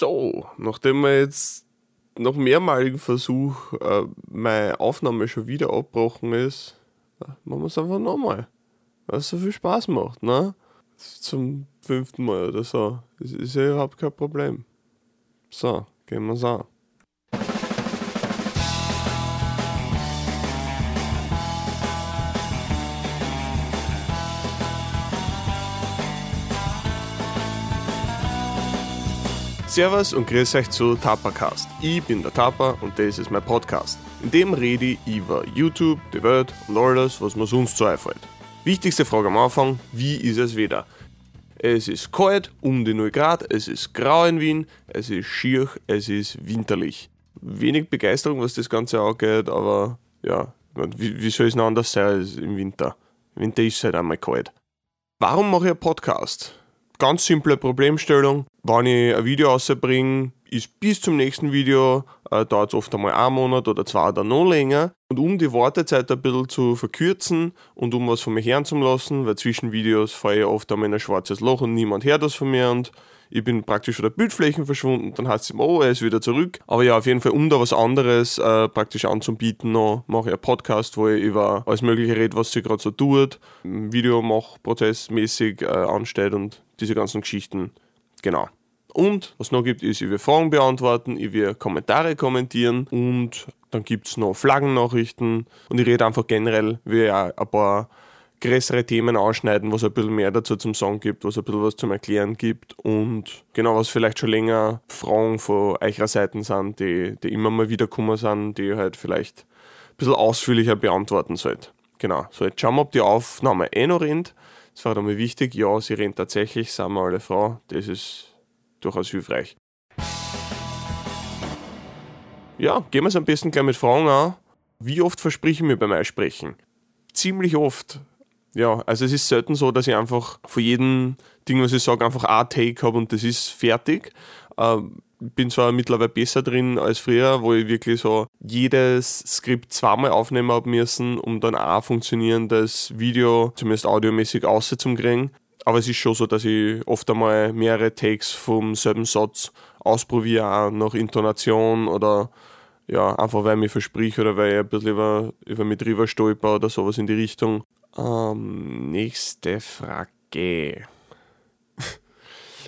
So, nachdem wir jetzt nach mehrmaligen Versuch äh, meine Aufnahme schon wieder abgebrochen ist, machen wir es einfach nochmal. Weil es so viel Spaß macht, ne? Zum fünften Mal oder so. Das ist ja überhaupt kein Problem. So, gehen wir es an. Servus und grüß euch zu Tapacast. Ich bin der Tapa und das ist mein Podcast. In dem rede ich über YouTube, die Welt und alles, was mir sonst so einfällt. Wichtigste Frage am Anfang, wie ist es wieder? Es ist kalt, um die 0 Grad, es ist grau in Wien, es ist schier, es ist winterlich. Wenig Begeisterung, was das Ganze angeht, aber ja, wie, wie soll es noch anders sein als im Winter? Im Winter ist es halt einmal kalt. Warum mache ich einen Podcast? Ganz simple Problemstellung. Wenn ich ein Video rausbringe, ist bis zum nächsten Video, äh, dauert es oft einmal einen Monat oder zwei oder noch länger. Und um die Wartezeit ein bisschen zu verkürzen und um was von mir hören zu lassen, weil zwischen Videos fahre ich oft einmal in ein schwarzes Loch und niemand hört das von mir und ich bin praktisch von der Bildfläche verschwunden, dann heißt es immer, oh, er ist wieder zurück. Aber ja, auf jeden Fall, um da was anderes äh, praktisch anzubieten, mache ich einen Podcast, wo ich über alles Mögliche rede, was sich gerade so tut, Video mache, prozessmäßig äh, ansteht und diese ganzen Geschichten. Genau. Und was noch gibt, ist, ich will Fragen beantworten, ich will Kommentare kommentieren und dann gibt es noch Flaggennachrichten und ich rede einfach generell, wie ein paar größere Themen ausschneiden, was ein bisschen mehr dazu zum Song gibt, was ein bisschen was zum Erklären gibt und genau, was vielleicht schon länger Fragen von eurer Seiten sind, die, die immer mal wieder kommen sind, die ihr halt vielleicht ein bisschen ausführlicher beantworten sollt. Genau, so jetzt schauen wir, ob die Aufnahme eh noch rennt. Das war einmal wichtig. Ja, sie rennt tatsächlich, sind wir alle Frau. Das ist durchaus hilfreich. Ja, gehen wir es am besten gleich mit Fragen an. Wie oft verspreche ich mir beim Einsprechen? Ziemlich oft. Ja, also es ist selten so, dass ich einfach von jedem Ding, was ich sage, einfach ein Take habe und das ist fertig. Ähm, bin zwar mittlerweile besser drin als früher, wo ich wirklich so jedes Skript zweimal aufnehmen habe müssen, um dann auch funktionierendes Video, zumindest audiomäßig, auszukriegen. Aber es ist schon so, dass ich oft einmal mehrere Takes vom selben Satz ausprobiere, auch nach Intonation oder ja, einfach weil ich mich versprich oder weil ich ein bisschen über, über mich drüber stolper oder sowas in die Richtung. Ähm, nächste Frage.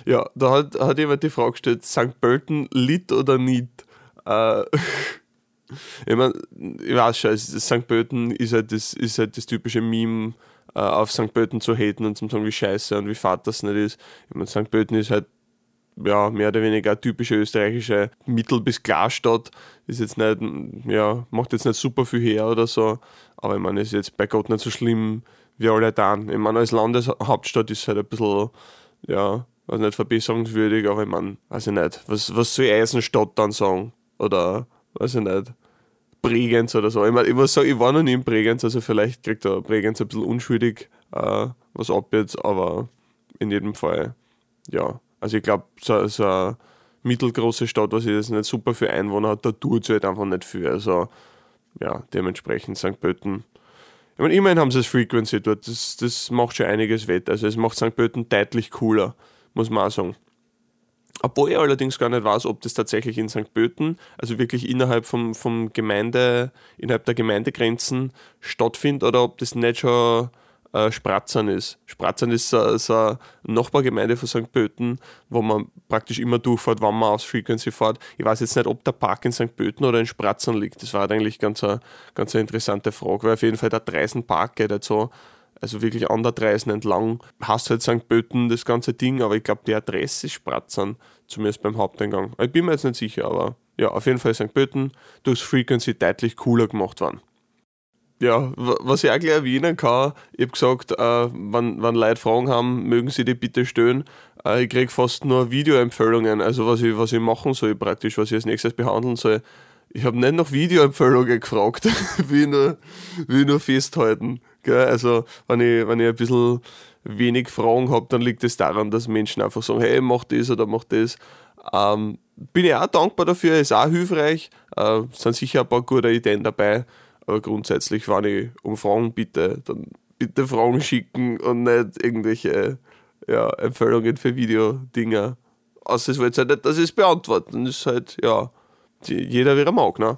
Ja, da hat, hat jemand die Frage gestellt, St. Pölten lit oder nicht? Äh, ich meine, ich weiß schon, St. Pölten ist halt das, ist halt das typische Meme, äh, auf St. Pölten zu haten und zu sagen, wie scheiße und wie fad das nicht ist. Ich meine, St. Pölten ist halt ja, mehr oder weniger eine typische österreichische Mittel- bis Klarstadt. Ist jetzt nicht, ja, macht jetzt nicht super viel her oder so, aber ich meine, ist jetzt bei Gott nicht so schlimm wie alle da. Ich meine, als Landeshauptstadt ist es halt ein bisschen, ja, weiß nicht, verbesserungswürdig, aber ich meine, weiß ich nicht, was, was soll Eisenstadt dann sagen? Oder, weiß ich nicht, Bregenz oder so. Ich meine, ich muss sagen, ich war noch nie in Bregenz, also vielleicht kriegt da Bregenz ein bisschen unschuldig äh, was ab jetzt, aber in jedem Fall, ja, also ich glaube, so, so eine mittelgroße Stadt, was jetzt nicht super für Einwohner hat, da tut es halt einfach nicht viel. Also ja, dementsprechend St. Pölten. Ich meine, immerhin haben sie das Frequency dort, das, das macht schon einiges wett. Also es macht St. Pölten deutlich cooler, muss man auch sagen. Obwohl ich allerdings gar nicht weiß, ob das tatsächlich in St. Pölten, also wirklich innerhalb vom, vom Gemeinde, innerhalb der Gemeindegrenzen stattfindet oder ob das nicht schon äh, Spratzern ist. Spratzern ist so, so eine Nachbargemeinde von St. Pölten, wo man praktisch immer durchfährt, wann man aus Frequency fährt. Ich weiß jetzt nicht, ob der Park in St. Pölten oder in Spratzern liegt. Das war halt eigentlich ganz eine, ganz eine interessante Frage, weil auf jeden Fall der Dreisen Park geht halt so also wirklich an der Dreisen entlang, hast halt St. Pölten das ganze Ding, aber ich glaube, die Adresse ist Spratzern, zumindest beim Haupteingang. Ich bin mir jetzt nicht sicher, aber ja, auf jeden Fall St. Pölten durchs Frequency deutlich cooler gemacht worden ja, was ich auch gleich erwähnen kann, ich habe gesagt, äh, wenn, wenn Leute Fragen haben, mögen sie die bitte stellen. Äh, ich kriege fast nur Videoempfehlungen, also was ich, was ich machen soll praktisch, was ich als nächstes behandeln soll. Ich habe nicht nach Videoempfehlungen gefragt, wie nur, wie nur festhalten. Gell? Also, wenn ich, wenn ich ein bisschen wenig Fragen habe, dann liegt es das daran, dass Menschen einfach sagen, hey, mach das oder mach das. Ähm, bin ich auch dankbar dafür, ist auch hilfreich. Äh, sind sicher ein paar gute Ideen dabei. Aber grundsätzlich, wenn ich um Fragen bitte, dann bitte Fragen schicken und nicht irgendwelche ja, Empfehlungen für Videodinger außer es wollte halt nicht, dass ich es beantworte. Das ist halt, ja, jeder wie er mag, ne?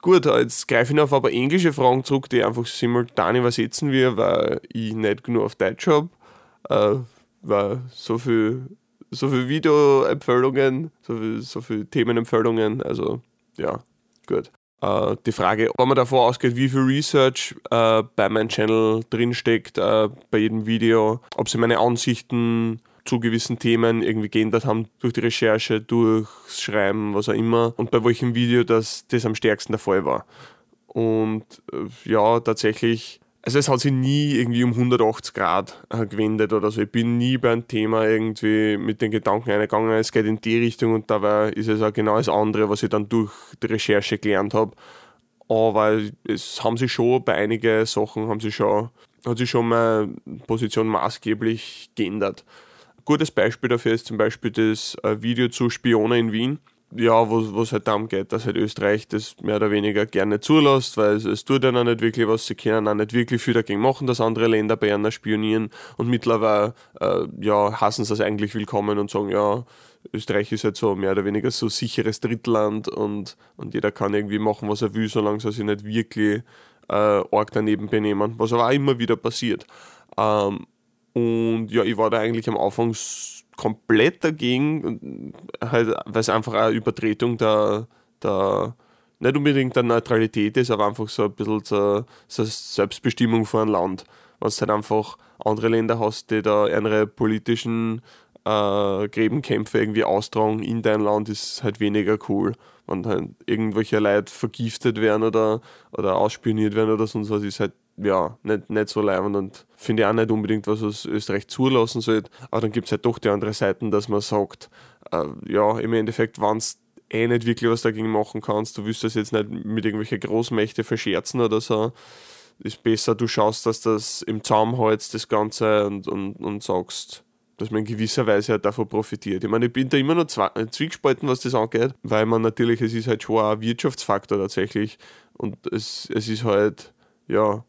Gut, jetzt greife ich noch auf aber englische Fragen zurück, die einfach simultan übersetzen wir, weil ich nicht genug auf Deutsch habe, äh, weil so viel, so viel Videoempfehlungen, so viel, so viel Themenempfehlungen, also ja, gut. Äh, die Frage, ob man davor ausgeht, wie viel Research äh, bei meinem Channel drinsteckt, äh, bei jedem Video, ob sie meine Ansichten zu gewissen Themen irgendwie geändert haben durch die Recherche, durchs Schreiben, was auch immer und bei welchem Video das, das am stärksten der Fall war. Und äh, ja, tatsächlich, also es hat sich nie irgendwie um 180 Grad äh, gewendet oder so. Ich bin nie bei einem Thema irgendwie mit den Gedanken eingegangen, es geht in die Richtung und dabei ist es auch genau das andere, was ich dann durch die Recherche gelernt habe. Aber es haben sich schon bei einigen Sachen haben sich schon, hat sich schon meine Position maßgeblich geändert gutes Beispiel dafür ist zum Beispiel das äh, Video zu Spione in Wien. Ja, wo es halt darum geht, dass halt Österreich das mehr oder weniger gerne zulässt, weil es, es tut ja noch nicht wirklich was, sie können auch nicht wirklich viel dagegen machen, dass andere Länder bei ihnen spionieren und mittlerweile äh, ja, hassen sie es eigentlich willkommen und sagen, ja, Österreich ist halt so mehr oder weniger so sicheres Drittland und, und jeder kann irgendwie machen, was er will, solange sie sich nicht wirklich äh, arg daneben benehmen, was aber auch immer wieder passiert. Ähm, und ja, ich war da eigentlich am Anfang komplett dagegen, halt, weil es einfach eine Übertretung der, der, nicht unbedingt der Neutralität ist, aber einfach so ein bisschen so, so Selbstbestimmung von einem Land. Du halt einfach andere Länder hast, die da ihre politischen äh, Gräbenkämpfe irgendwie austragen in dein Land, ist halt weniger cool. Wenn halt irgendwelche Leute vergiftet werden oder, oder ausspioniert werden oder sonst was, ist halt ja, nicht, nicht so leibend und finde ich auch nicht unbedingt, was aus Österreich zulassen sollte. Aber dann gibt es halt doch die andere Seite, dass man sagt, äh, ja, im Endeffekt, wenn es eh nicht wirklich was dagegen machen kannst, du willst das jetzt nicht mit irgendwelchen Großmächte verscherzen oder so, ist besser, du schaust, dass das im Zaum hältst, das Ganze, und, und, und sagst, dass man in gewisser Weise halt davon profitiert. Ich meine, ich bin da immer noch zwiegespalten, was das angeht, weil man natürlich, es ist halt schon ein Wirtschaftsfaktor tatsächlich und es, es ist halt, ja,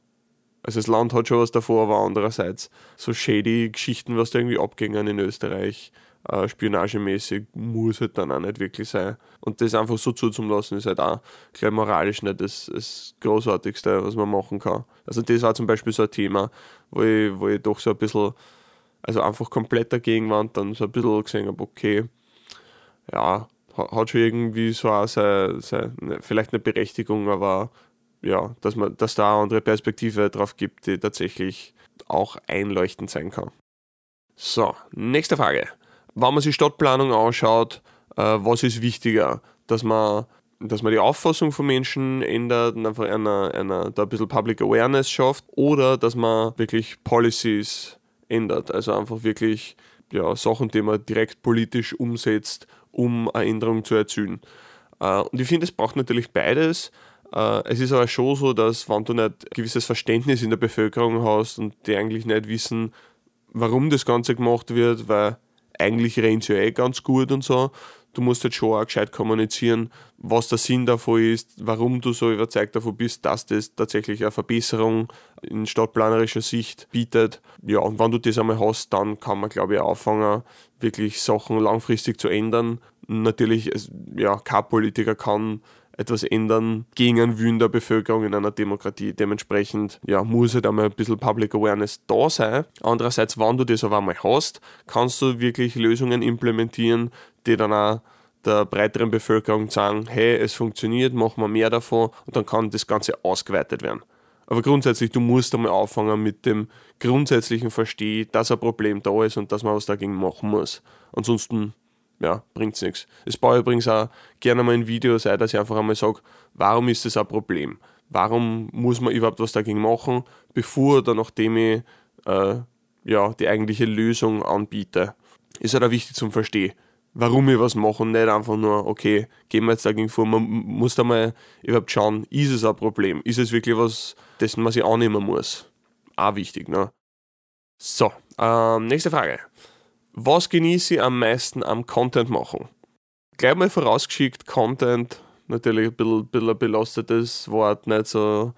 also das Land hat schon was davor, aber andererseits so shady Geschichten, was da irgendwie abgingen in Österreich, äh, spionagemäßig, muss halt dann auch nicht wirklich sein. Und das einfach so zuzulassen, ist halt auch gleich moralisch nicht das, das Großartigste, was man machen kann. Also das war zum Beispiel so ein Thema, wo ich, wo ich doch so ein bisschen, also einfach komplett dagegen war und dann so ein bisschen gesehen habe, okay, ja, hat schon irgendwie so auch seine, seine, vielleicht eine Berechtigung, aber ja, dass man, dass da eine andere Perspektive drauf gibt, die tatsächlich auch einleuchtend sein kann. So, nächste Frage. Wenn man sich Stadtplanung anschaut, äh, was ist wichtiger? Dass man, dass man die Auffassung von Menschen ändert und einfach einer, einer, da ein bisschen Public Awareness schafft oder dass man wirklich Policies ändert, also einfach wirklich ja, Sachen, die man direkt politisch umsetzt, um eine Änderung zu erzielen. Äh, und ich finde, es braucht natürlich beides. Äh, es ist aber schon so, dass wenn du nicht ein gewisses Verständnis in der Bevölkerung hast und die eigentlich nicht wissen, warum das Ganze gemacht wird, weil eigentlich rennt ja eh ganz gut und so, du musst halt schon auch gescheit kommunizieren, was der Sinn davon ist, warum du so überzeugt davon bist, dass das tatsächlich eine Verbesserung in stadtplanerischer Sicht bietet. Ja, und wenn du das einmal hast, dann kann man, glaube ich, anfangen, wirklich Sachen langfristig zu ändern. Natürlich, ja, kein Politiker kann etwas ändern gegen einen Willen der Bevölkerung in einer Demokratie. Dementsprechend ja, muss halt einmal ein bisschen Public Awareness da sein. Andererseits, wenn du das aber einmal hast, kannst du wirklich Lösungen implementieren, die dann auch der breiteren Bevölkerung sagen, hey, es funktioniert, machen wir mehr davon und dann kann das Ganze ausgeweitet werden. Aber grundsätzlich, du musst einmal anfangen mit dem grundsätzlichen Verstehen, dass ein Problem da ist und dass man was dagegen machen muss. Ansonsten ja, bringt nichts. Es baue übrigens auch gerne mal ein Video sein, dass ich einfach einmal sage, warum ist das ein Problem? Warum muss man überhaupt was dagegen machen, bevor oder nachdem ich äh, ja, die eigentliche Lösung anbiete? Ist halt auch wichtig zum Verstehen, warum ich was mache und nicht einfach nur, okay, gehen wir jetzt dagegen vor. Man muss da mal überhaupt schauen, ist es ein Problem? Ist es wirklich was, dessen man sich annehmen muss? Auch wichtig, ne? So, ähm, nächste Frage. Was genieße ich am meisten am Content machen? Gleich mal vorausgeschickt, Content, natürlich ein bisschen, bisschen ein belastetes Wort, nicht so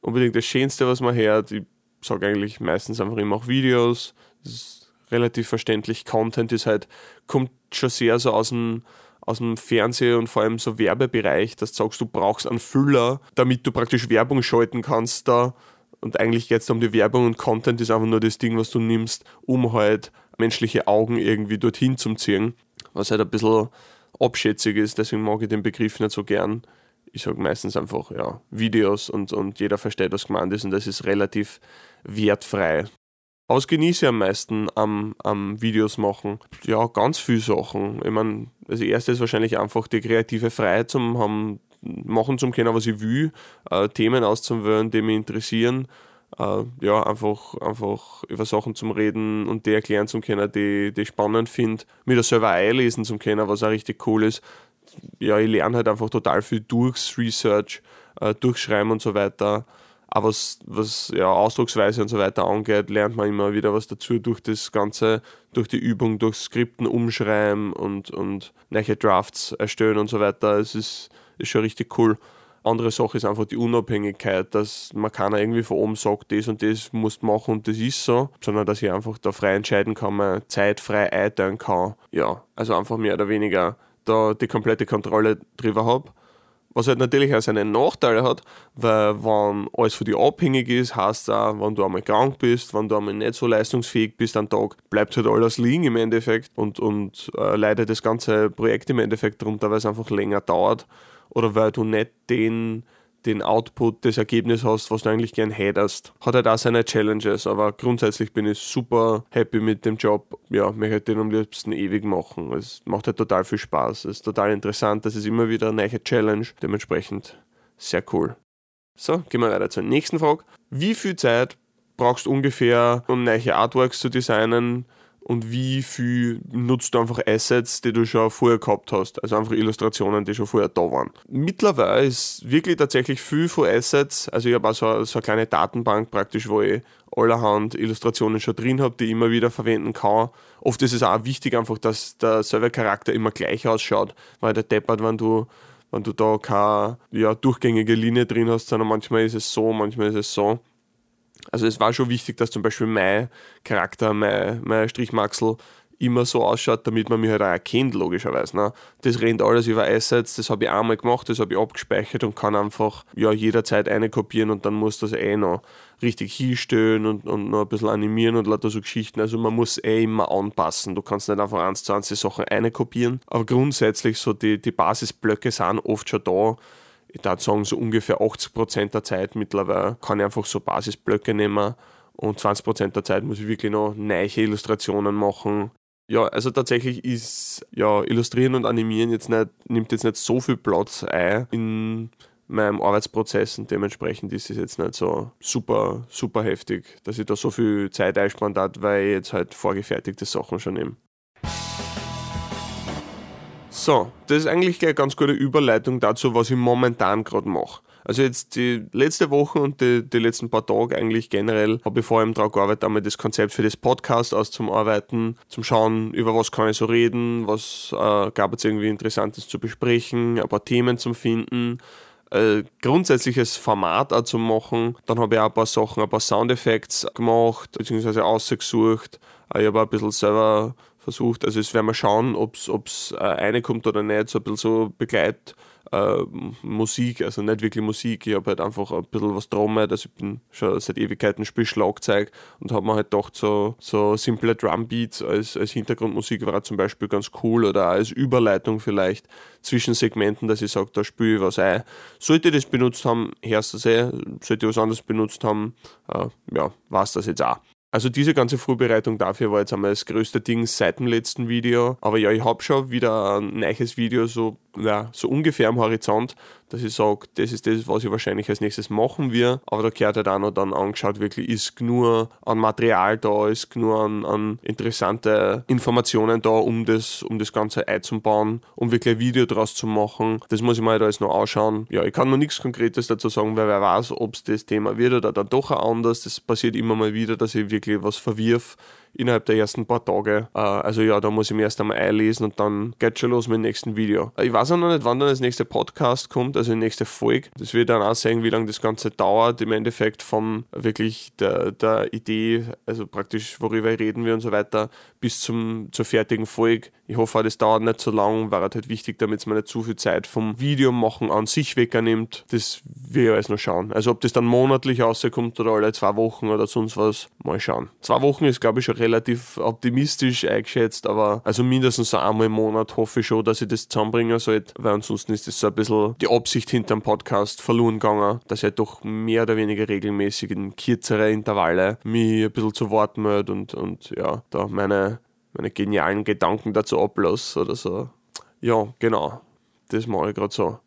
unbedingt das Schönste, was man hört. Ich sage eigentlich meistens einfach immer auch Videos. Das ist relativ verständlich. Content ist halt, kommt schon sehr so aus dem aus dem Fernseh- und vor allem so Werbebereich, dass du sagst, du brauchst einen Füller, damit du praktisch Werbung schalten kannst da. Und eigentlich geht es um die Werbung und Content ist einfach nur das Ding, was du nimmst, um halt menschliche Augen irgendwie dorthin zu ziehen. Was halt ein bisschen abschätzig ist, deswegen mag ich den Begriff nicht so gern. Ich sage meistens einfach, ja, Videos und, und jeder versteht, was gemeint ist und das ist relativ wertfrei. Was genieße ich am meisten am, am Videos machen? Ja, ganz viele Sachen. Ich meine, das erste ist wahrscheinlich einfach die kreative Freiheit zum haben, machen zum können, was ich will, äh, Themen auszuwählen, die mich interessieren. Äh, ja, einfach, einfach über Sachen zum Reden und die erklären zum können, die, ich spannend finde. Mir das selber einlesen zum können, was auch richtig cool ist. Ja, ich lerne halt einfach total viel durchs Research, äh, durchschreiben und so weiter. Aber was, was ja, Ausdrucksweise und so weiter angeht, lernt man immer wieder was dazu durch das Ganze, durch die Übung, durch Skripten umschreiben und, und neue Drafts erstellen und so weiter. Es ist, ist schon richtig cool. Andere Sache ist einfach die Unabhängigkeit, dass man keiner irgendwie von oben sagt, das und das musst machen und das ist so, sondern dass ich einfach da frei entscheiden kann, meine Zeit frei einteilen kann. Ja, also einfach mehr oder weniger da die komplette Kontrolle drüber habe was halt natürlich auch seine Nachteile hat, weil wenn alles für dich abhängig ist, heißt auch, wenn du einmal krank bist, wenn du einmal nicht so leistungsfähig bist am Tag, bleibt halt alles liegen im Endeffekt und, und äh, leidet das ganze Projekt im Endeffekt darunter, weil es einfach länger dauert oder weil du nicht den den Output, das Ergebnis hast, was du eigentlich gern hättest. Hat halt auch seine Challenges, aber grundsätzlich bin ich super happy mit dem Job. Ja, möchte halt den am liebsten ewig machen. Es macht halt total viel Spaß. Es ist total interessant. Das ist immer wieder eine neue Challenge. Dementsprechend sehr cool. So, gehen wir weiter zur nächsten Frage. Wie viel Zeit brauchst du ungefähr, um neue Artworks zu designen? Und wie viel nutzt du einfach Assets, die du schon vorher gehabt hast, also einfach Illustrationen, die schon vorher da waren. Mittlerweile ist wirklich tatsächlich viel von Assets, also ich habe auch so, so eine kleine Datenbank praktisch, wo ich allerhand Illustrationen schon drin habe, die ich immer wieder verwenden kann. Oft ist es auch wichtig einfach, dass der Servercharakter immer gleich ausschaut, weil der deppert, wenn du wenn du da keine ja, durchgängige Linie drin hast, sondern manchmal ist es so, manchmal ist es so. Also es war schon wichtig, dass zum Beispiel mein Charakter, mein, mein Strichmaxel immer so ausschaut, damit man mich halt auch erkennt, logischerweise. Ne? Das rennt alles über Assets, das habe ich einmal gemacht, das habe ich abgespeichert und kann einfach ja, jederzeit eine kopieren und dann muss das eh noch richtig hinstellen und, und noch ein bisschen animieren und lauter so Geschichten. Also man muss eh immer anpassen. Du kannst nicht einfach eins zu eins die Sachen eine kopieren. Aber grundsätzlich so die, die Basisblöcke sind oft schon da ich würde sagen, so ungefähr 80% der Zeit mittlerweile kann ich einfach so Basisblöcke nehmen und 20% der Zeit muss ich wirklich noch neue Illustrationen machen. Ja, also tatsächlich ist ja Illustrieren und Animieren jetzt nicht, nimmt jetzt nicht so viel Platz ein in meinem Arbeitsprozess und dementsprechend ist es jetzt nicht so super, super heftig, dass ich da so viel Zeit einspannt hat, weil ich jetzt halt vorgefertigte Sachen schon nehme. So, das ist eigentlich eine ganz gute Überleitung dazu, was ich momentan gerade mache. Also jetzt die letzte Woche und die, die letzten paar Tage eigentlich generell habe ich vor allem daran gearbeitet, einmal das Konzept für das Podcast auszuarbeiten, zum Schauen, über was kann ich so reden, was äh, gab es irgendwie Interessantes zu besprechen, ein paar Themen zu finden, äh, grundsätzliches Format auch zu machen. Dann habe ich auch ein paar Sachen, ein paar Soundeffekte gemacht, beziehungsweise ausgesucht. Äh, ich habe auch ein bisschen selber versucht. Also es werden wir schauen, ob es äh, reinkommt oder nicht, so ein bisschen so Begleit. Äh, Musik, also nicht wirklich Musik, ich habe halt einfach ein bisschen was trommelt, also ich bin schon seit Ewigkeiten spiel Schlagzeug und habe mir halt gedacht, so, so simple Drumbeats als, als Hintergrundmusik war zum Beispiel ganz cool oder als Überleitung vielleicht zwischen Segmenten, dass ich sage, da spiele ich was ein. Sollte ich das benutzt haben, hörst du das eh, sollte ich was anderes benutzt haben, äh, ja, war es das jetzt auch. Also diese ganze Vorbereitung dafür war jetzt einmal das größte Ding seit dem letzten Video. Aber ja, ich habe schon wieder ein neues Video so ja, so ungefähr am Horizont, dass ich sage, das ist das, was ich wahrscheinlich als nächstes machen will. Aber da gehört halt auch noch dann angeschaut, wirklich ist genug an Material da, ist genug an, an interessante Informationen da, um das, um das Ganze einzubauen, um wirklich ein Video daraus zu machen. Das muss ich mir halt alles noch anschauen. Ja, ich kann noch nichts Konkretes dazu sagen, weil wer weiß, ob es das Thema wird oder dann doch anders. Das passiert immer mal wieder, dass ich wirklich was verwirf innerhalb der ersten paar Tage. Äh, also ja, da muss ich mir erst einmal einlesen und dann geht schon los mit dem nächsten Video. Ich weiß weiß auch noch nicht, wann dann das nächste Podcast kommt, also die nächste Folge. Das wird dann auch sehen, wie lange das Ganze dauert, im Endeffekt vom wirklich der, der Idee, also praktisch worüber reden wir und so weiter, bis zum, zur fertigen Folge. Ich hoffe, das dauert nicht so lang, war halt wichtig, damit es mir nicht zu viel Zeit vom Video machen an sich wegnimmt. Das will ich alles noch schauen. Also ob das dann monatlich rauskommt oder alle zwei Wochen oder sonst was, mal schauen. Zwei Wochen ist, glaube ich, schon relativ optimistisch eingeschätzt, aber also mindestens einmal im Monat hoffe ich schon, dass ich das zusammenbringen sollte, weil ansonsten ist das so ein bisschen die Absicht hinter dem Podcast verloren gegangen, dass ich halt doch mehr oder weniger regelmäßig in kürzere Intervalle mich ein bisschen zu Wort melde und, und ja, da meine, meine genialen Gedanken dazu ablasse oder so. Ja, genau. Das mache ich gerade so.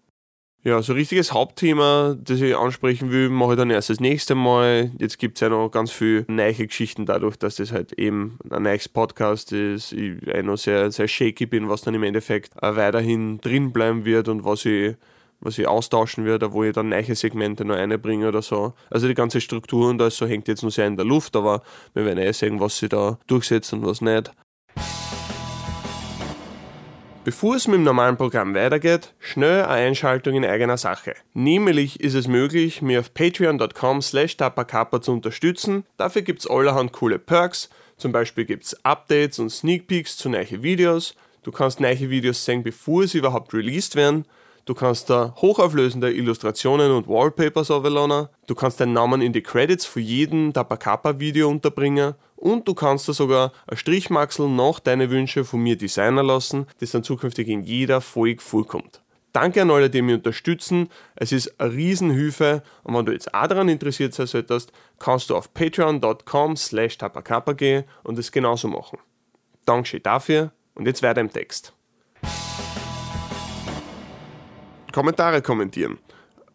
Ja, so ein richtiges Hauptthema, das ich ansprechen will, mache ich dann erst das nächste Mal. Jetzt gibt es ja noch ganz viele neue Geschichten dadurch, dass das halt eben ein neues Podcast ist. Ich noch sehr, sehr shaky bin, was dann im Endeffekt auch weiterhin drin bleiben wird und was ich was ich austauschen werde, wo ich dann neue Segmente noch einbringe oder so. Also die ganze Struktur und das so hängt jetzt noch sehr in der Luft, aber wir werden eh sehen, was sie da durchsetzen und was nicht. Bevor es mit dem normalen Programm weitergeht, schnell eine Einschaltung in eigener Sache. Nämlich ist es möglich, mir auf patreon.com slash zu unterstützen. Dafür gibt es allerhand coole Perks. Zum Beispiel gibt es Updates und Sneak Peeks zu neuen Videos. Du kannst neue Videos sehen, bevor sie überhaupt released werden. Du kannst da hochauflösende Illustrationen und Wallpapers aufladen. Du kannst deinen Namen in die Credits für jeden Tapakapa-Video unterbringen. Und du kannst da sogar ein Strichmaxel nach deine Wünsche von mir designen lassen, das dann zukünftig in jeder Folge vorkommt. Danke an alle, die mich unterstützen. Es ist eine Riesenhilfe. Und wenn du jetzt auch daran interessiert sein solltest, kannst du auf patreon.com slash tapakapa gehen und es genauso machen. Dankeschön dafür und jetzt weiter im Text. Kommentare kommentieren.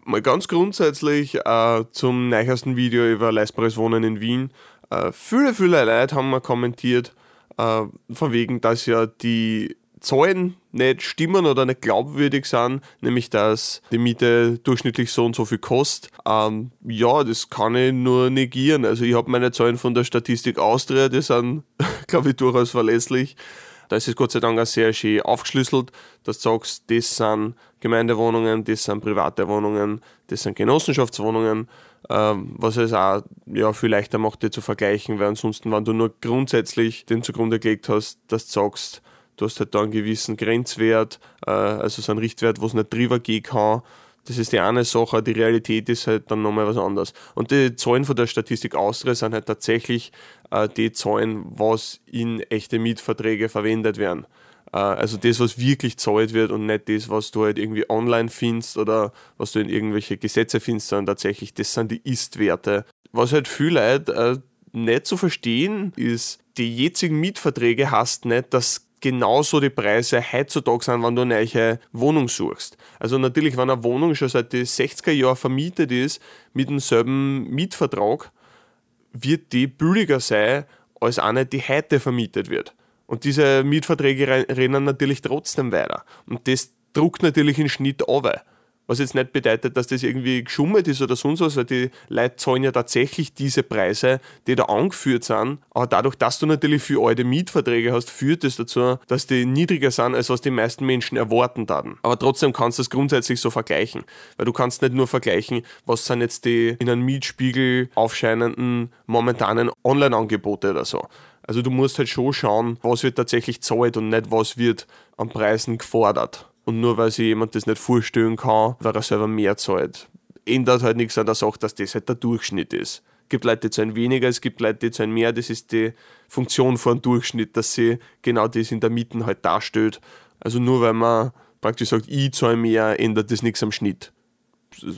Mal ganz grundsätzlich äh, zum neuesten Video über leistbares Wohnen in Wien. Äh, viele, viele Leute haben mir kommentiert, äh, von wegen, dass ja die Zahlen nicht stimmen oder nicht glaubwürdig sind, nämlich dass die Miete durchschnittlich so und so viel kostet. Ähm, ja, das kann ich nur negieren. Also ich habe meine Zahlen von der Statistik Austria, die sind, glaube ich, durchaus verlässlich. Da ist es Gott sei Dank auch sehr schön aufgeschlüsselt, dass du sagst, das sind Gemeindewohnungen, das sind private Wohnungen, das sind Genossenschaftswohnungen, was es auch ja, viel leichter macht, dir zu vergleichen, weil ansonsten, wenn du nur grundsätzlich den zugrunde gelegt hast, dass du sagst, du hast halt da einen gewissen Grenzwert, äh, also so einen Richtwert, wo es nicht drüber gehen kann, das ist die eine Sache, die Realität ist halt dann nochmal was anderes. Und die Zahlen von der Statistik Austria sind halt tatsächlich äh, die Zahlen, was in echte Mietverträge verwendet werden. Äh, also das, was wirklich zahlt wird und nicht das, was du halt irgendwie online findest oder was du in irgendwelche Gesetze findest, sondern tatsächlich, das sind die Ist-Werte. Was halt viele Leute äh, nicht zu verstehen, ist, die jetzigen Mietverträge hast nicht, dass genauso die Preise heutzutage sind, wenn du eine neue Wohnung suchst. Also natürlich, wenn eine Wohnung schon seit den 60er Jahren vermietet ist, mit demselben Mietvertrag, wird die billiger sein, als eine, die heute vermietet wird. Und diese Mietverträge rennen natürlich trotzdem weiter. Und das druckt natürlich den Schnitt auf. Was jetzt nicht bedeutet, dass das irgendwie geschummelt ist oder sonst was, weil die Leute zahlen ja tatsächlich diese Preise, die da angeführt sind. Aber dadurch, dass du natürlich für alte Mietverträge hast, führt es das dazu, dass die niedriger sind, als was die meisten Menschen erwarten dann. Aber trotzdem kannst du es grundsätzlich so vergleichen. Weil du kannst nicht nur vergleichen, was sind jetzt die in einem Mietspiegel aufscheinenden momentanen Online-Angebote oder so. Also du musst halt schon schauen, was wird tatsächlich zahlt und nicht was wird an Preisen gefordert. Und nur weil sich jemand das nicht vorstellen kann, weil er selber mehr zahlt, ändert halt nichts an der Sache, dass das halt der Durchschnitt ist. Es gibt Leute, die zahlen weniger, es gibt Leute, die zahlen mehr. Das ist die Funktion von Durchschnitt, dass sie genau das in der Mitte halt darstellt. Also nur weil man praktisch sagt, ich zahle mehr, ändert das nichts am Schnitt. Das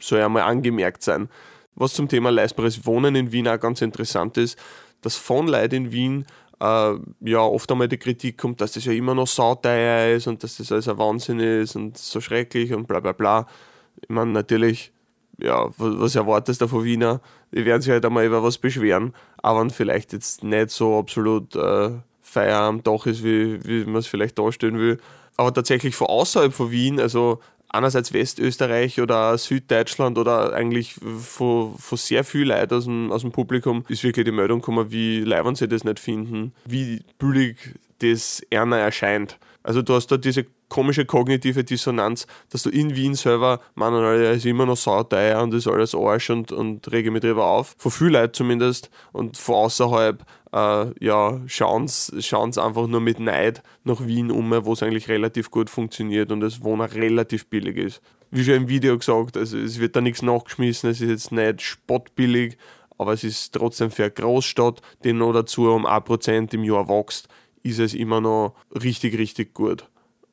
soll ja mal angemerkt sein. Was zum Thema leistbares Wohnen in Wien auch ganz interessant ist, dass von Leuten in Wien äh, ja oft einmal die Kritik kommt, dass das ja immer noch sauteuer ist und dass das alles ein Wahnsinn ist und so schrecklich und bla bla bla. Ich meine, natürlich, ja, was erwartest du von Wiener? Die werden sich halt einmal über was beschweren, aber vielleicht jetzt nicht so absolut äh, Feier am Dach ist, wie, wie man es vielleicht darstellen will. Aber tatsächlich von außerhalb von Wien, also einerseits Westösterreich oder Süddeutschland oder eigentlich von, von sehr viel Leuten aus dem, aus dem Publikum ist wirklich die Meldung gekommen, wie leibend sie das nicht finden, wie billig das Erna erscheint. Also du hast da diese komische kognitive Dissonanz, dass du in Wien selber, man, er ist immer noch sauteuer und ist alles Arsch und, und rege mich drüber auf. Von viel Leuten zumindest und von außerhalb äh, ja, schauen sie einfach nur mit Neid nach Wien um, wo es eigentlich relativ gut funktioniert und das Wohnen relativ billig ist. Wie schon im Video gesagt, also es wird da nichts nachgeschmissen, es ist jetzt nicht spottbillig, aber es ist trotzdem für eine Großstadt, die noch dazu um 1% im Jahr wächst, ist es immer noch richtig, richtig gut.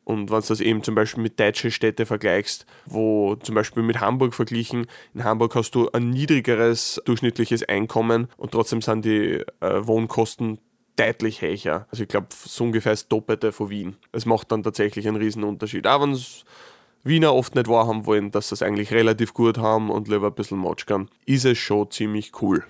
Und wenn du das eben zum Beispiel mit deutschen Städten vergleichst, wo zum Beispiel mit Hamburg verglichen, in Hamburg hast du ein niedrigeres durchschnittliches Einkommen und trotzdem sind die äh, Wohnkosten deutlich höher. Also ich glaube, so ungefähr das Doppelte von Wien. Es macht dann tatsächlich einen riesen Unterschied. Auch wenn es Wiener oft nicht wahrhaben wollen, dass sie es eigentlich relativ gut haben und lieber ein bisschen matschern, ist es schon ziemlich cool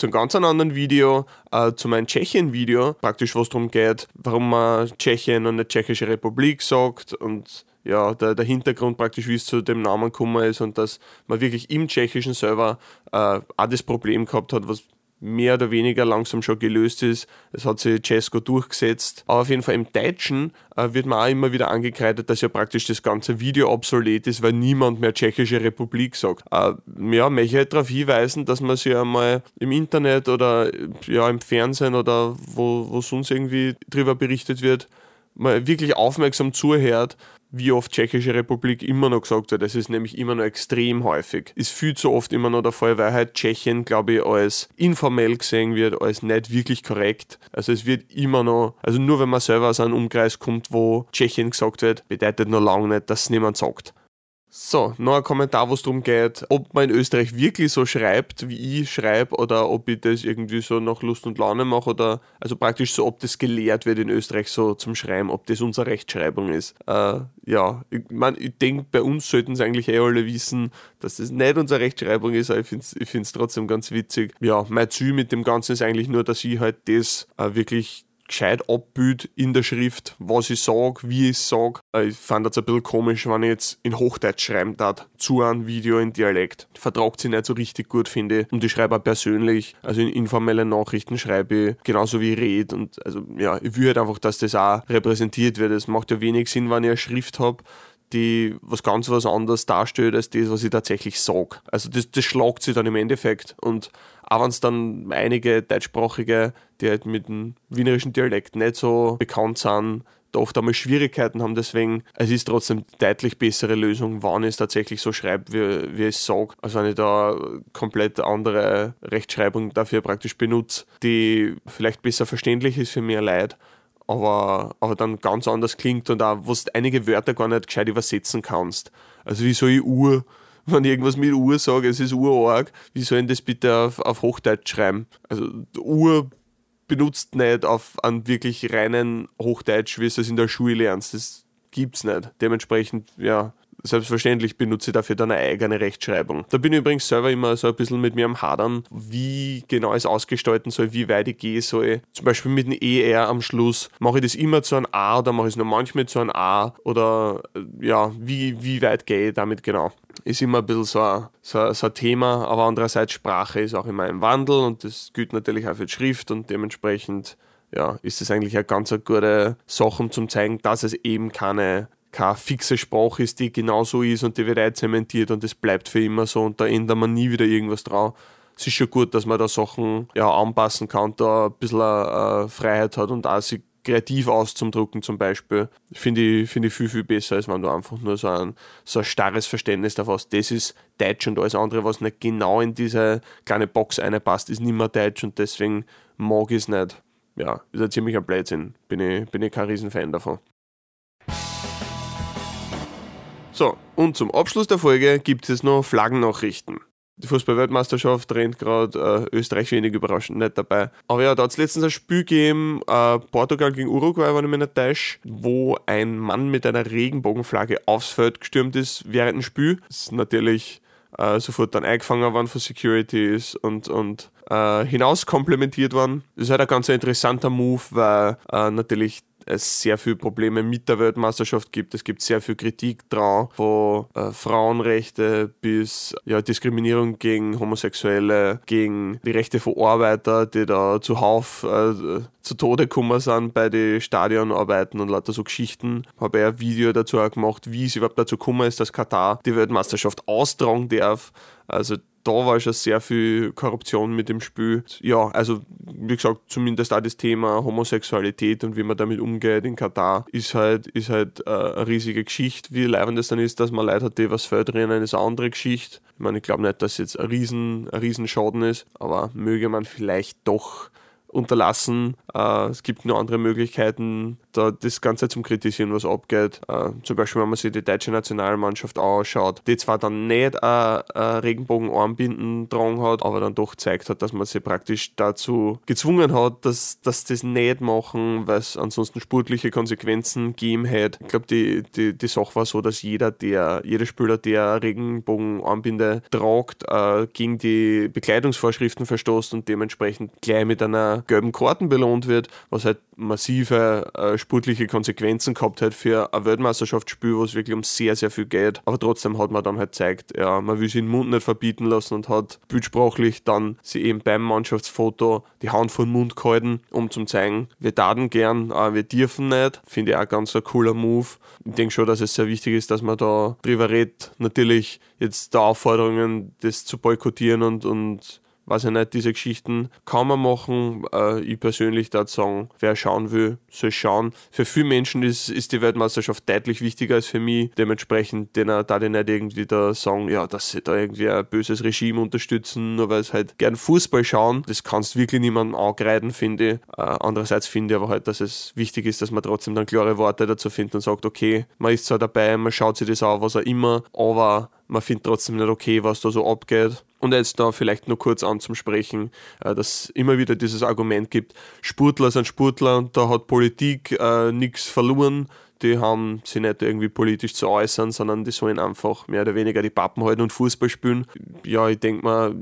zu einem ganz anderen Video, äh, zu meinem Tschechien-Video, praktisch was darum geht, warum man Tschechien und nicht Tschechische Republik sagt und ja, der, der Hintergrund praktisch, wie es zu dem Namen gekommen ist und dass man wirklich im tschechischen Server äh, auch das Problem gehabt hat, was mehr oder weniger langsam schon gelöst ist. Es hat sich Cesco durchgesetzt. Aber auf jeden Fall im Deutschen äh, wird man auch immer wieder angekreidet, dass ja praktisch das ganze Video obsolet ist, weil niemand mehr Tschechische Republik sagt. Äh, ja, möchte ich halt darauf hinweisen, dass man sich einmal im Internet oder ja, im Fernsehen oder wo, wo sonst irgendwie drüber berichtet wird, mal wirklich aufmerksam zuhört, wie oft Tschechische Republik immer noch gesagt wird. Das ist nämlich immer noch extrem häufig. Ist viel zu oft immer noch der Fall, weil halt Tschechien, glaube ich, als informell gesehen wird, als nicht wirklich korrekt. Also es wird immer noch, also nur wenn man selber aus einem Umkreis kommt, wo Tschechien gesagt wird, bedeutet noch lange nicht, dass es niemand sagt. So, noch ein Kommentar, wo es darum geht, ob man in Österreich wirklich so schreibt, wie ich schreibe, oder ob ich das irgendwie so nach Lust und Laune mache, oder also praktisch so, ob das gelehrt wird in Österreich so zum Schreiben, ob das unsere Rechtschreibung ist. Äh, ja, ich meine, ich denke, bei uns sollten es eigentlich eh alle wissen, dass das nicht unsere Rechtschreibung ist, aber ich finde es trotzdem ganz witzig. Ja, mein Ziel mit dem Ganzen ist eigentlich nur, dass ich halt das äh, wirklich gescheit abbild in der Schrift, was ich sage, wie ich sage. Äh, ich fand das ein bisschen komisch, wenn ich jetzt in Hochdeutsch schreiben darf, zu einem Video in Dialekt. Vertragt sich nicht so richtig gut, finde ich. Und ich schreibe auch persönlich, also in informellen Nachrichten schreibe ich genauso wie ich rede. Und also ja, ich will halt einfach, dass das auch repräsentiert wird. Es macht ja wenig Sinn, wenn ich eine Schrift habe, die was ganz was anderes darstellt als das, was ich tatsächlich sage. Also das, das schlagt sich dann im Endeffekt. Und auch wenn es dann einige deutschsprachige, die halt mit dem wienerischen Dialekt nicht so bekannt sind, da oft einmal Schwierigkeiten haben. Deswegen, es ist trotzdem deutlich bessere Lösung, wann ich es tatsächlich so schreibe, wie, wie ich es sage, als wenn ich da komplett andere Rechtschreibung dafür praktisch benutze, die vielleicht besser verständlich ist für mehr Leute aber, aber dann ganz anders klingt und auch, wo du einige Wörter gar nicht gescheit übersetzen kannst. Also wie soll ich Uhr, wenn ich irgendwas mit Uhr sage, es ist urarg, wie soll ich das bitte auf, auf Hochdeutsch schreiben? Also Uhr benutzt nicht auf einen wirklich reinen Hochdeutsch, wie es in der Schule lernst. Das gibt's nicht. Dementsprechend, ja, selbstverständlich benutze ich dafür dann eine eigene Rechtschreibung. Da bin ich übrigens selber immer so ein bisschen mit mir am Hadern, wie genau es ausgestalten soll, wie weit ich gehen soll. Zum Beispiel mit einem ER am Schluss. Mache ich das immer zu einem A oder mache ich es nur manchmal zu einem A? Oder äh, ja, wie, wie weit gehe ich damit genau? Ist immer ein bisschen so ein, so, so ein Thema, aber andererseits Sprache ist auch immer im Wandel und das gilt natürlich auch für die Schrift und dementsprechend ja, ist es eigentlich eine ganz gute Sache, um zu zeigen, dass es eben keine keine fixe Sprache ist, die genau so ist und die wird einzementiert und das bleibt für immer so und da ändert man nie wieder irgendwas drauf. Es ist schon gut, dass man da Sachen ja, anpassen kann, da ein bisschen äh, Freiheit hat und auch sich kreativ auszudrucken zum Beispiel, finde ich, find ich viel, viel besser, als wenn du einfach nur so ein, so ein starres Verständnis davon hast, das ist Deutsch und alles andere, was nicht genau in diese kleine Box einpasst, ist nicht mehr Deutsch und deswegen mag ich es nicht. Ja, ist ein ziemlicher Blödsinn. Bin ich, bin ich kein Riesenfan davon. So, und zum Abschluss der Folge gibt es noch Flaggennachrichten. Die Fußball-Weltmeisterschaft rennt gerade äh, Österreich wenig überraschend nicht dabei. Aber ja, da hat es letztens ein Spiel gegeben, äh, Portugal gegen Uruguay, wenn ich mich wo ein Mann mit einer Regenbogenflagge aufs Feld gestürmt ist während dem Spiel. Das ist natürlich äh, sofort dann eingefangen worden von Securities und, und äh, hinaus komplementiert worden. Das ist halt ein ganz interessanter Move, weil äh, natürlich es sehr viele Probleme mit der Weltmeisterschaft gibt. Es gibt sehr viel Kritik dran, von äh, Frauenrechte bis ja, Diskriminierung gegen Homosexuelle, gegen die Rechte von Arbeiter, die da zuhauf äh, zu Tode gekommen sind bei den Stadionarbeiten und lauter so Geschichten. Habe ich ein Video dazu auch gemacht, wie es überhaupt dazu gekommen ist, dass Katar die Weltmeisterschaft austragen darf. Also da war schon sehr viel Korruption mit dem Spiel. Ja, also wie gesagt, zumindest auch das Thema Homosexualität und wie man damit umgeht in Katar ist halt, ist halt äh, eine riesige Geschichte. Wie leibend es dann ist, dass man Leute hat, die was fördern, ist eine andere Geschichte. Ich meine, ich glaube nicht, dass jetzt ein riesen, ein riesen Schaden ist, aber möge man vielleicht doch unterlassen. Äh, es gibt nur andere Möglichkeiten, da das Ganze zum Kritisieren, was abgeht. Äh, zum Beispiel, wenn man sich die deutsche Nationalmannschaft anschaut, die zwar dann nicht ein, ein Regenbogenarmbinden dran hat, aber dann doch zeigt hat, dass man sie praktisch dazu gezwungen hat, dass, dass das nicht machen, weil es ansonsten sportliche Konsequenzen geben hätte. Ich glaube, die, die, die Sache war so, dass jeder, der, jeder Spieler, der Regenbogenarmbinde tragt, äh, gegen die Bekleidungsvorschriften verstoßt und dementsprechend gleich mit einer gelben Karten belohnt wird, was halt massive äh, sportliche Konsequenzen gehabt hat für ein Weltmeisterschaftsspiel, wo es wirklich um sehr, sehr viel geht. Aber trotzdem hat man dann halt gezeigt, ja, man will sich den Mund nicht verbieten lassen und hat bildsprachlich dann sie eben beim Mannschaftsfoto die Hand vor den Mund gehalten, um zu zeigen, wir taten gern, aber wir dürfen nicht. Finde ich auch ganz ein cooler Move. Ich denke schon, dass es sehr wichtig ist, dass man da drüber redet. Natürlich jetzt der Aufforderungen, das zu boykottieren und, und weiß ich nicht, diese Geschichten kann man machen. Äh, ich persönlich dazu sagen, wer schauen will, soll schauen. Für viele Menschen ist, ist die Weltmeisterschaft deutlich wichtiger als für mich. Dementsprechend, denen da die nicht irgendwie da sagen, ja, dass sie da irgendwie ein böses Regime unterstützen, nur weil sie halt gern Fußball schauen. Das kannst wirklich niemandem angreifen, finde ich. Äh, andererseits finde ich aber halt, dass es wichtig ist, dass man trotzdem dann klare Worte dazu findet und sagt, okay, man ist zwar dabei, man schaut sich das an, was auch immer, aber man findet trotzdem nicht okay, was da so abgeht. Und jetzt da vielleicht nur kurz anzusprechen, äh, dass immer wieder dieses Argument gibt, Sportler sind Sportler und da hat Politik äh, nichts verloren. Die haben sich nicht irgendwie politisch zu äußern, sondern die sollen einfach mehr oder weniger die Pappen halten und Fußball spielen. Ja, ich denke mal,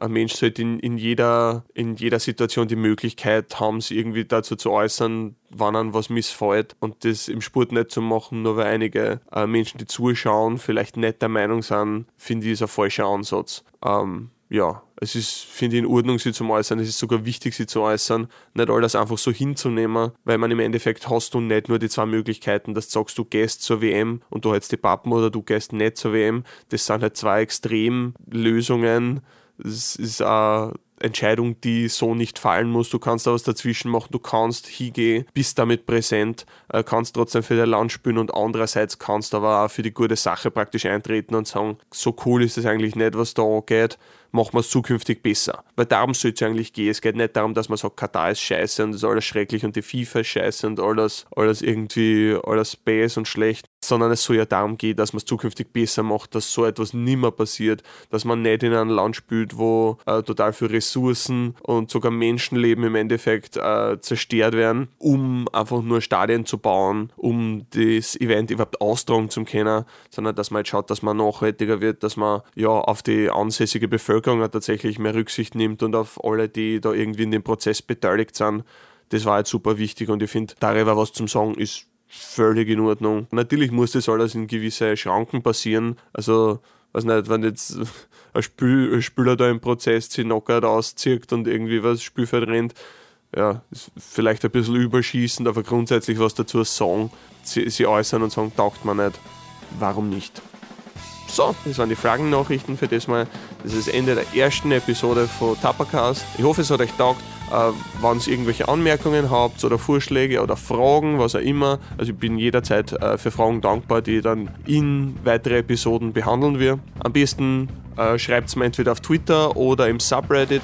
ein Mensch sollte in, in, jeder, in jeder Situation die Möglichkeit haben, sich irgendwie dazu zu äußern, wann an was missfällt und das im Sport nicht zu machen, nur weil einige äh, Menschen, die zuschauen, vielleicht nicht der Meinung sind, finde ich, ist ein falscher Ansatz. Ähm, ja, es ist, finde ich, in Ordnung, sie zu äußern. Es ist sogar wichtig, sie zu äußern. Nicht alles einfach so hinzunehmen, weil man im Endeffekt hast du nicht nur die zwei Möglichkeiten, dass du sagst, du gehst zur WM und du hältst die Pappen oder du gehst nicht zur WM. Das sind halt zwei Extremlösungen. Es ist eine Entscheidung, die so nicht fallen muss. Du kannst da was dazwischen machen, du kannst hingehen, bist damit präsent, äh, kannst trotzdem für dein Land spielen und andererseits kannst aber auch für die gute Sache praktisch eintreten und sagen, so cool ist es eigentlich nicht, was da geht machen wir es zukünftig besser. Weil darum soll es eigentlich gehen. Es geht nicht darum, dass man sagt, Katar ist scheiße und ist alles schrecklich und die FIFA ist scheiße und alles, alles irgendwie, alles base und schlecht, sondern es soll ja darum gehen, dass man es zukünftig besser macht, dass so etwas nimmer passiert, dass man nicht in einem Land spielt, wo äh, total viele Ressourcen und sogar Menschenleben im Endeffekt äh, zerstört werden, um einfach nur Stadien zu bauen, um das Event überhaupt austragen zu können, sondern dass man halt schaut, dass man nachhaltiger wird, dass man ja auf die ansässige Bevölkerung Bevölkerung tatsächlich mehr Rücksicht nimmt und auf alle, die da irgendwie in dem Prozess beteiligt sind. Das war halt super wichtig und ich finde, darüber was zum Sagen ist völlig in Ordnung. Natürlich muss das alles in gewisse Schranken passieren. Also, weiß nicht, wenn jetzt ein, Spül, ein Spieler da im Prozess sich Knockout auszieht und irgendwie was Spielfeld rennt, ja, vielleicht ein bisschen überschießend, aber grundsätzlich was dazu sagen, sie, sie äußern und sagen, taugt man nicht. Warum nicht? So, das waren die Fragennachrichten für das Mal. Das ist das Ende der ersten Episode von Tappercast. Ich hoffe, es hat euch taugt. Äh, wenn ihr irgendwelche Anmerkungen habt oder Vorschläge oder Fragen, was auch immer, also ich bin jederzeit äh, für Fragen dankbar, die dann in weitere Episoden behandeln wir. Am besten äh, schreibt es mir entweder auf Twitter oder im Subreddit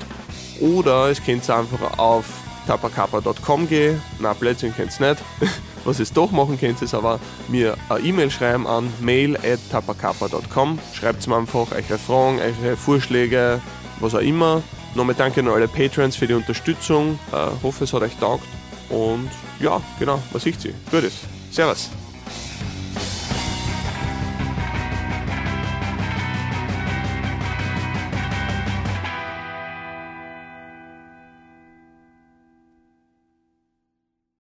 oder es könnt ihr einfach auf tapakappa.com gehen. Na, Blödsinn es nicht. Was ihr doch machen könnt, ist aber mir eine E-Mail schreiben an mail.tapakappa.com. Schreibt mir einfach eure Fragen, eure Vorschläge, was auch immer. Nochmal danke an alle Patrons für die Unterstützung. Äh, hoffe, es hat euch taugt. Und ja, genau, was ich sie. Gutes. Servus.